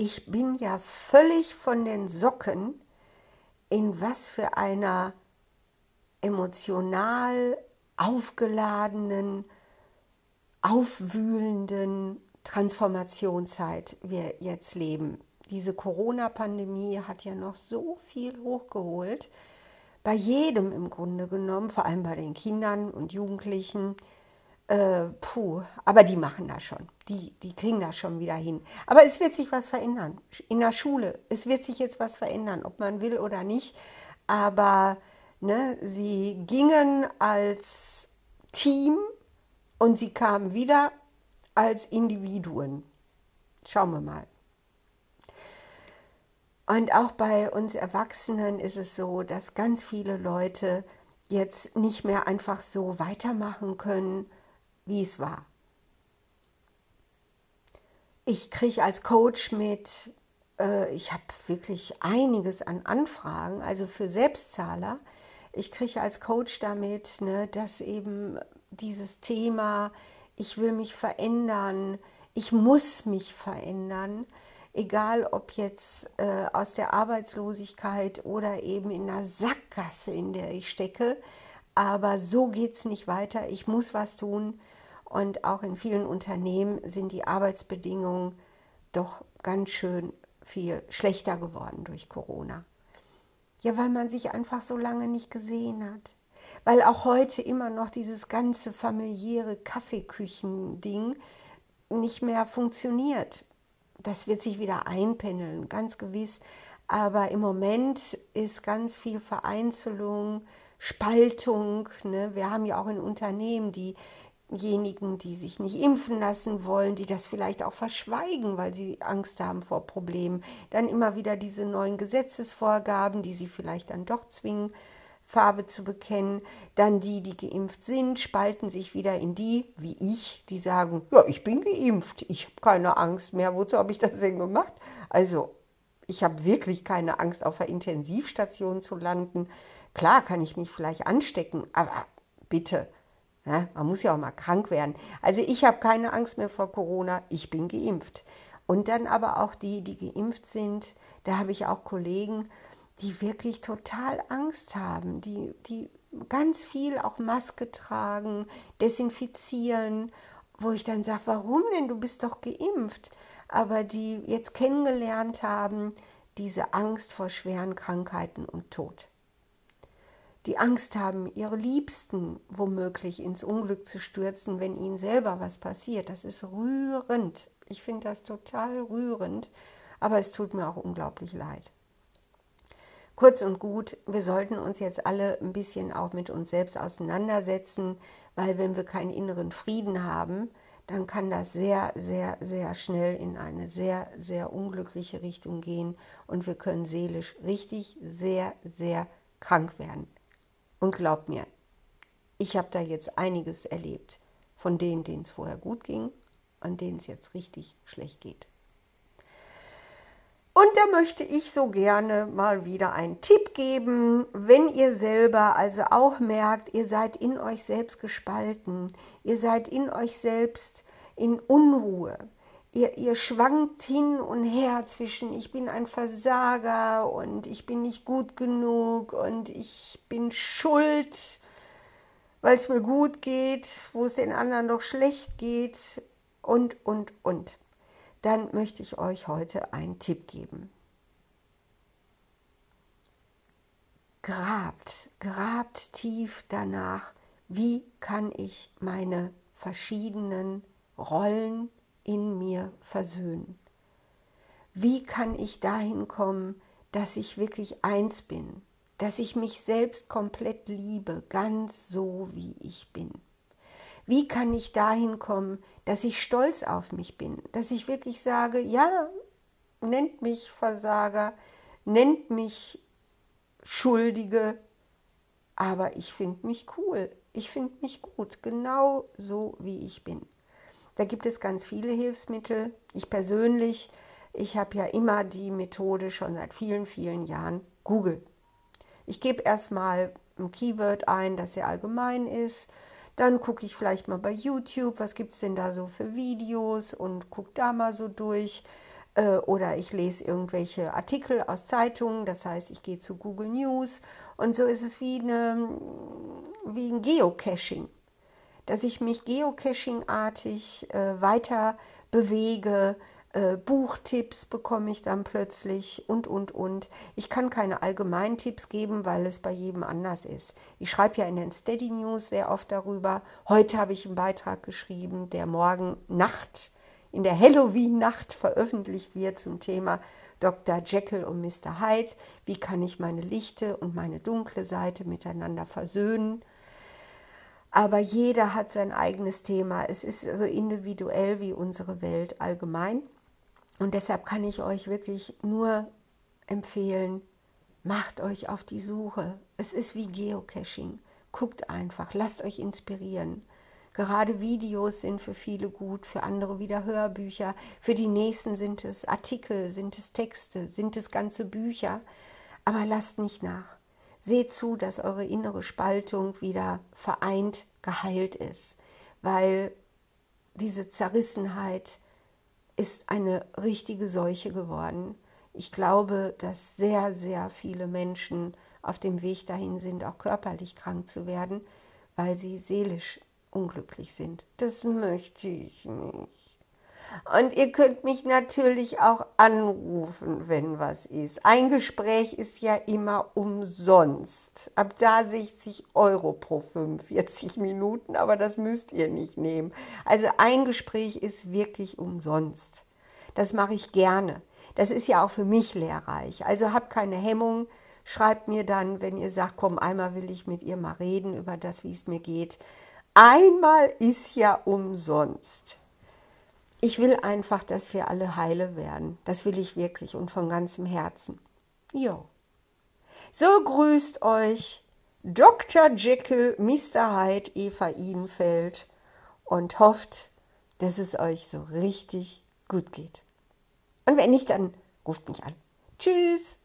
ich bin ja völlig von den Socken, in was für einer emotional aufgeladenen, aufwühlenden Transformationszeit wir jetzt leben. Diese Corona-Pandemie hat ja noch so viel hochgeholt. Bei jedem im Grunde genommen, vor allem bei den Kindern und Jugendlichen. Äh, puh, aber die machen das schon. Die, die kriegen das schon wieder hin. Aber es wird sich was verändern. In der Schule, es wird sich jetzt was verändern, ob man will oder nicht. Aber ne, sie gingen als Team und sie kamen wieder als Individuen. Schauen wir mal. Und auch bei uns Erwachsenen ist es so, dass ganz viele Leute jetzt nicht mehr einfach so weitermachen können, wie es war. Ich kriege als Coach mit, äh, ich habe wirklich einiges an Anfragen, also für Selbstzahler. Ich kriege als Coach damit, ne, dass eben dieses Thema, ich will mich verändern, ich muss mich verändern, egal ob jetzt äh, aus der Arbeitslosigkeit oder eben in einer Sackgasse, in der ich stecke. Aber so geht es nicht weiter. Ich muss was tun. Und auch in vielen Unternehmen sind die Arbeitsbedingungen doch ganz schön viel schlechter geworden durch Corona. Ja, weil man sich einfach so lange nicht gesehen hat. Weil auch heute immer noch dieses ganze familiäre Kaffeeküchen-Ding nicht mehr funktioniert das wird sich wieder einpendeln, ganz gewiss. Aber im Moment ist ganz viel Vereinzelung, Spaltung. Ne? Wir haben ja auch in Unternehmen diejenigen, die sich nicht impfen lassen wollen, die das vielleicht auch verschweigen, weil sie Angst haben vor Problemen. Dann immer wieder diese neuen Gesetzesvorgaben, die sie vielleicht dann doch zwingen Farbe zu bekennen. Dann die, die geimpft sind, spalten sich wieder in die, wie ich, die sagen, ja, ich bin geimpft, ich habe keine Angst mehr. Wozu habe ich das denn gemacht? Also, ich habe wirklich keine Angst, auf der Intensivstation zu landen. Klar kann ich mich vielleicht anstecken, aber bitte, ja, man muss ja auch mal krank werden. Also ich habe keine Angst mehr vor Corona, ich bin geimpft. Und dann aber auch die, die geimpft sind, da habe ich auch Kollegen, die wirklich total Angst haben, die, die ganz viel auch Maske tragen, desinfizieren, wo ich dann sage, warum denn? Du bist doch geimpft. Aber die jetzt kennengelernt haben, diese Angst vor schweren Krankheiten und Tod. Die Angst haben, ihre Liebsten womöglich ins Unglück zu stürzen, wenn ihnen selber was passiert. Das ist rührend. Ich finde das total rührend, aber es tut mir auch unglaublich leid. Kurz und gut, wir sollten uns jetzt alle ein bisschen auch mit uns selbst auseinandersetzen, weil wenn wir keinen inneren Frieden haben, dann kann das sehr, sehr, sehr schnell in eine sehr, sehr unglückliche Richtung gehen und wir können seelisch richtig sehr, sehr krank werden. Und glaubt mir, ich habe da jetzt einiges erlebt von denen, denen es vorher gut ging, an denen es jetzt richtig schlecht geht. Und da möchte ich so gerne mal wieder einen Tipp geben, wenn ihr selber also auch merkt, ihr seid in euch selbst gespalten, ihr seid in euch selbst in Unruhe. Ihr, ihr schwankt hin und her zwischen ich bin ein Versager und ich bin nicht gut genug und ich bin schuld, weil es mir gut geht, wo es den anderen doch schlecht geht und, und, und dann möchte ich euch heute einen Tipp geben. Grabt, grabt tief danach, wie kann ich meine verschiedenen Rollen in mir versöhnen? Wie kann ich dahin kommen, dass ich wirklich eins bin, dass ich mich selbst komplett liebe, ganz so wie ich bin? Wie kann ich dahin kommen, dass ich stolz auf mich bin, dass ich wirklich sage, ja, nennt mich Versager, nennt mich Schuldige, aber ich finde mich cool, ich finde mich gut, genau so wie ich bin. Da gibt es ganz viele Hilfsmittel. Ich persönlich, ich habe ja immer die Methode schon seit vielen, vielen Jahren Google. Ich gebe erstmal ein Keyword ein, das sehr allgemein ist dann gucke ich vielleicht mal bei YouTube, was gibt es denn da so für Videos und gucke da mal so durch. äh, oder ich lese irgendwelche Artikel aus Zeitungen, das heißt, ich gehe zu Google News und so ist es wie, eine, wie ein Geocaching, dass ich mich geocaching-artig äh, weiter bewege, äh, Buchtipps bekomme ich dann plötzlich und, und, und. Ich kann keine allgemeinen Tipps geben, weil es bei jedem anders ist. Ich schreibe ja in den Steady News sehr oft darüber. Heute habe ich einen Beitrag geschrieben, der morgen Nacht, in der Halloween-Nacht veröffentlicht wird zum Thema Dr. Jekyll und Mr. Hyde. Wie kann ich meine lichte und meine dunkle Seite miteinander versöhnen? Aber jeder hat sein eigenes Thema. Es ist so individuell wie unsere Welt allgemein. Und deshalb kann ich euch wirklich nur empfehlen, macht euch auf die Suche. Es ist wie Geocaching. Guckt einfach, lasst euch inspirieren. Gerade Videos sind für viele gut, für andere wieder Hörbücher, für die nächsten sind es Artikel, sind es Texte, sind es ganze Bücher. Aber lasst nicht nach. Seht zu, dass eure innere Spaltung wieder vereint, geheilt ist, weil diese Zerrissenheit, ist eine richtige Seuche geworden. Ich glaube, dass sehr, sehr viele Menschen auf dem Weg dahin sind, auch körperlich krank zu werden, weil sie seelisch unglücklich sind. Das möchte ich nicht. Und ihr könnt mich natürlich auch anrufen, wenn was ist. Ein Gespräch ist ja immer umsonst. Ab da 60 Euro pro 45 Minuten, aber das müsst ihr nicht nehmen. Also ein Gespräch ist wirklich umsonst. Das mache ich gerne. Das ist ja auch für mich lehrreich. Also habt keine Hemmung. Schreibt mir dann, wenn ihr sagt, komm, einmal will ich mit ihr mal reden über das, wie es mir geht. Einmal ist ja umsonst. Ich will einfach, dass wir alle heile werden. Das will ich wirklich und von ganzem Herzen. Jo. So grüßt euch Dr. Jekyll, Mr. Hyde, Eva Idenfeld und hofft, dass es euch so richtig gut geht. Und wenn nicht, dann ruft mich an. Tschüss.